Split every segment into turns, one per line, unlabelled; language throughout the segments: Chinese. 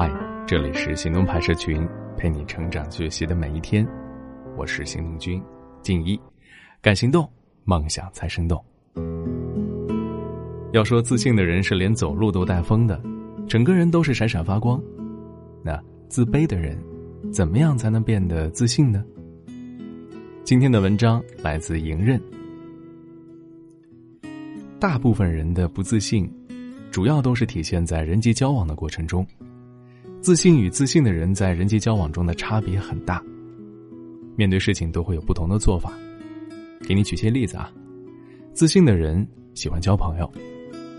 嗨，这里是行动派社群，陪你成长学习的每一天。我是行动君静一，敢行动，梦想才生动。要说自信的人是连走路都带风的，整个人都是闪闪发光。那自卑的人，怎么样才能变得自信呢？今天的文章来自迎刃。大部分人的不自信，主要都是体现在人际交往的过程中。自信与自信的人在人际交往中的差别很大，面对事情都会有不同的做法。给你举些例子啊，自信的人喜欢交朋友，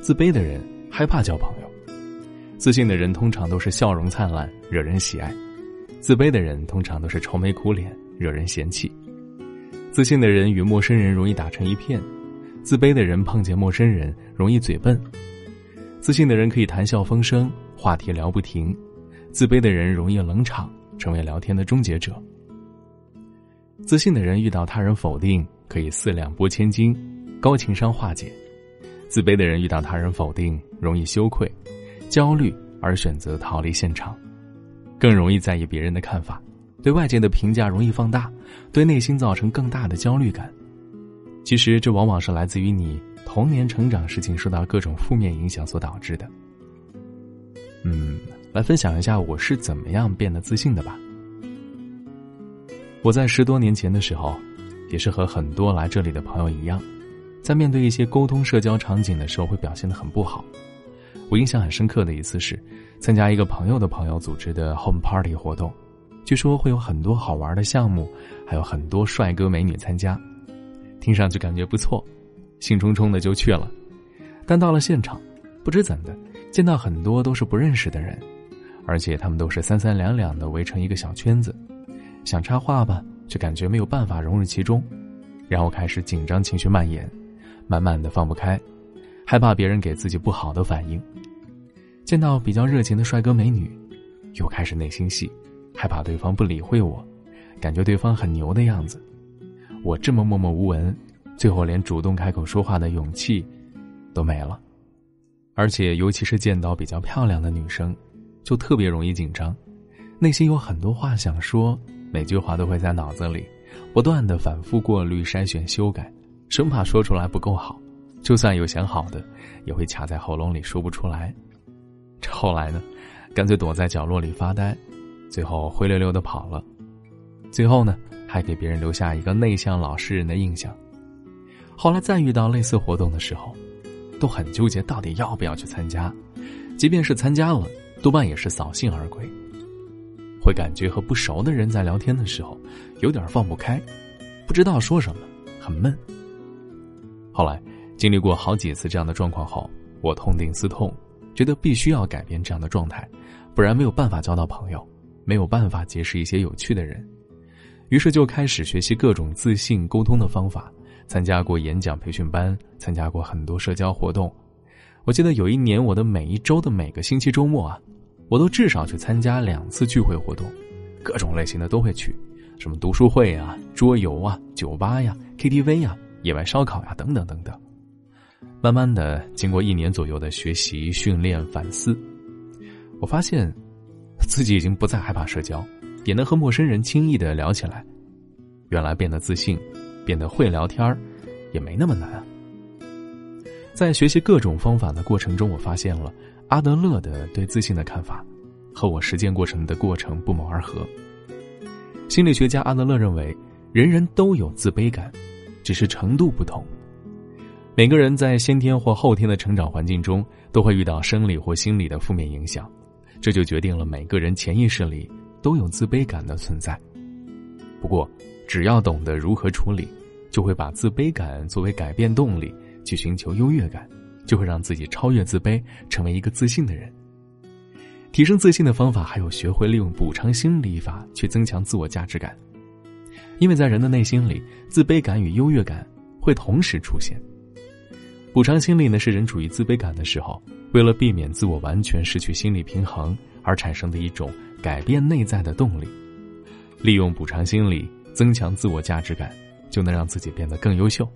自卑的人害怕交朋友。自信的人通常都是笑容灿烂，惹人喜爱；自卑的人通常都是愁眉苦脸，惹人嫌弃。自信的人与陌生人容易打成一片，自卑的人碰见陌生人容易嘴笨。自信的人可以谈笑风生，话题聊不停。自卑的人容易冷场，成为聊天的终结者。自信的人遇到他人否定，可以四两拨千斤，高情商化解；自卑的人遇到他人否定，容易羞愧、焦虑，而选择逃离现场，更容易在意别人的看法，对外界的评价容易放大，对内心造成更大的焦虑感。其实，这往往是来自于你童年成长时期受到各种负面影响所导致的。嗯。来分享一下我是怎么样变得自信的吧。我在十多年前的时候，也是和很多来这里的朋友一样，在面对一些沟通社交场景的时候，会表现的很不好。我印象很深刻的一次是，参加一个朋友的朋友组织的 home party 活动，据说会有很多好玩的项目，还有很多帅哥美女参加，听上去感觉不错，兴冲冲的就去了。但到了现场，不知怎的，见到很多都是不认识的人。而且他们都是三三两两的围成一个小圈子，想插话吧，却感觉没有办法融入其中，然后开始紧张情绪蔓延，慢慢的放不开，害怕别人给自己不好的反应。见到比较热情的帅哥美女，又开始内心戏，害怕对方不理会我，感觉对方很牛的样子。我这么默默无闻，最后连主动开口说话的勇气都没了。而且尤其是见到比较漂亮的女生。就特别容易紧张，内心有很多话想说，每句话都会在脑子里不断的反复过滤、筛选、修改，生怕说出来不够好。就算有想好的，也会卡在喉咙里说不出来。这后来呢，干脆躲在角落里发呆，最后灰溜溜的跑了。最后呢，还给别人留下一个内向老实人的印象。后来再遇到类似活动的时候，都很纠结，到底要不要去参加。即便是参加了。多半也是扫兴而归，会感觉和不熟的人在聊天的时候，有点放不开，不知道说什么，很闷。后来经历过好几次这样的状况后，我痛定思痛，觉得必须要改变这样的状态，不然没有办法交到朋友，没有办法结识一些有趣的人。于是就开始学习各种自信沟通的方法，参加过演讲培训班，参加过很多社交活动。我记得有一年，我的每一周的每个星期周末啊，我都至少去参加两次聚会活动，各种类型的都会去，什么读书会啊、桌游啊、酒吧呀、KTV 呀、野外烧烤呀等等等等。慢慢的，经过一年左右的学习、训练、反思，我发现自己已经不再害怕社交，也能和陌生人轻易的聊起来。原来变得自信，变得会聊天也没那么难。在学习各种方法的过程中，我发现了阿德勒的对自信的看法，和我实践过程的过程不谋而合。心理学家阿德勒认为，人人都有自卑感，只是程度不同。每个人在先天或后天的成长环境中，都会遇到生理或心理的负面影响，这就决定了每个人潜意识里都有自卑感的存在。不过，只要懂得如何处理，就会把自卑感作为改变动力。去寻求优越感，就会让自己超越自卑，成为一个自信的人。提升自信的方法还有学会利用补偿心理法去增强自我价值感。因为在人的内心里，自卑感与优越感会同时出现。补偿心理呢，是人处于自卑感的时候，为了避免自我完全失去心理平衡而产生的一种改变内在的动力。利用补偿心理增强自我价值感，就能让自己变得更优秀。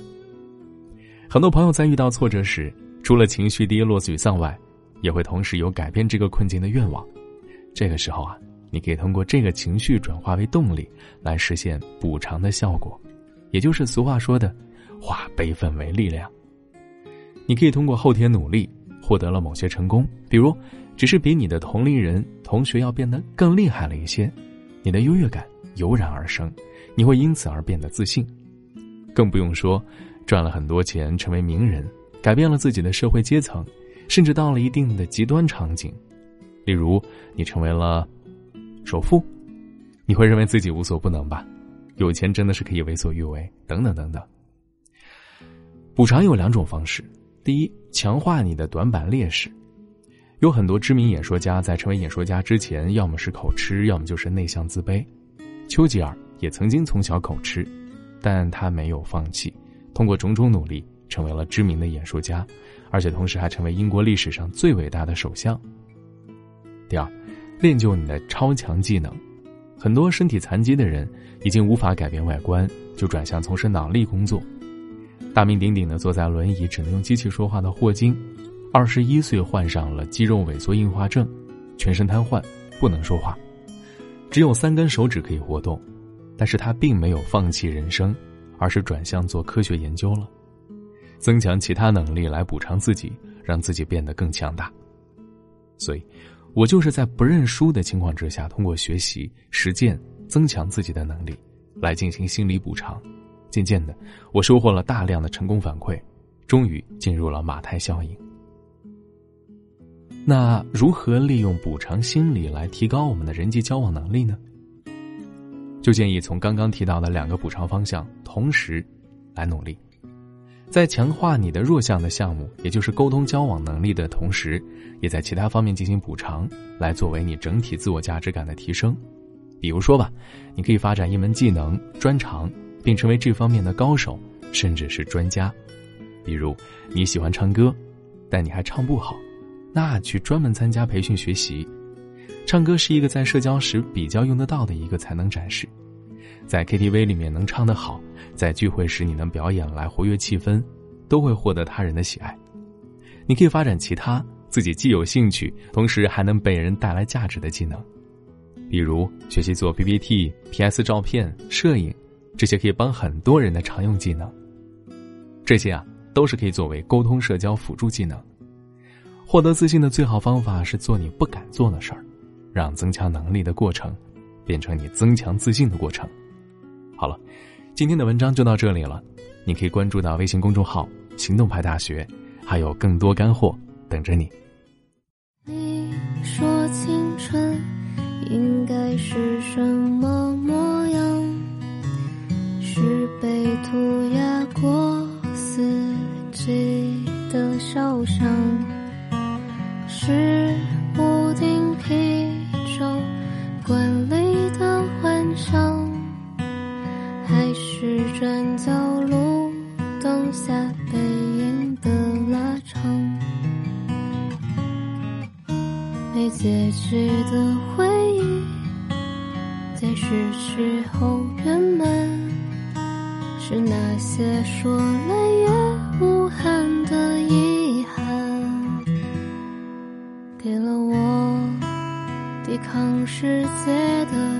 很多朋友在遇到挫折时，除了情绪低落、沮丧外，也会同时有改变这个困境的愿望，这个时候啊，你可以通过这个情绪转化为动力，来实现补偿的效果，也就是俗话说的“化悲愤为力量”。你可以通过后天努力获得了某些成功，比如只是比你的同龄人、同学要变得更厉害了一些，你的优越感油然而生，你会因此而变得自信。更不用说赚了很多钱，成为名人，改变了自己的社会阶层，甚至到了一定的极端场景，例如你成为了首富，你会认为自己无所不能吧？有钱真的是可以为所欲为，等等等等。补偿有两种方式。第一，强化你的短板劣势。有很多知名演说家在成为演说家之前，要么是口吃，要么就是内向自卑。丘吉尔也曾经从小口吃，但他没有放弃，通过种种努力，成为了知名的演说家，而且同时还成为英国历史上最伟大的首相。第二，练就你的超强技能。很多身体残疾的人已经无法改变外观，就转向从事脑力工作。大名鼎鼎的坐在轮椅只能用机器说话的霍金，二十一岁患上了肌肉萎缩硬化症，全身瘫痪，不能说话，只有三根手指可以活动，但是他并没有放弃人生，而是转向做科学研究了，增强其他能力来补偿自己，让自己变得更强大。所以，我就是在不认输的情况之下，通过学习实践增强自己的能力，来进行心理补偿。渐渐的，我收获了大量的成功反馈，终于进入了马太效应。那如何利用补偿心理来提高我们的人际交往能力呢？就建议从刚刚提到的两个补偿方向同时来努力，在强化你的弱项的项目，也就是沟通交往能力的同时，也在其他方面进行补偿，来作为你整体自我价值感的提升。比如说吧，你可以发展一门技能专长。并成为这方面的高手，甚至是专家。比如你喜欢唱歌，但你还唱不好，那去专门参加培训学习。唱歌是一个在社交时比较用得到的一个才能展示，在 KTV 里面能唱得好，在聚会时你能表演来活跃气氛，都会获得他人的喜爱。你可以发展其他自己既有兴趣，同时还能被人带来价值的技能，比如学习做 PPT、PS 照片、摄影。这些可以帮很多人的常用技能，这些啊都是可以作为沟通社交辅助技能。获得自信的最好方法是做你不敢做的事儿，让增强能力的过程变成你增强自信的过程。好了，今天的文章就到这里了，你可以关注到微信公众号“行动派大学”，还有更多干货等着你。
你说青春应该是是那些说来也无憾的遗憾，给了我抵抗世界的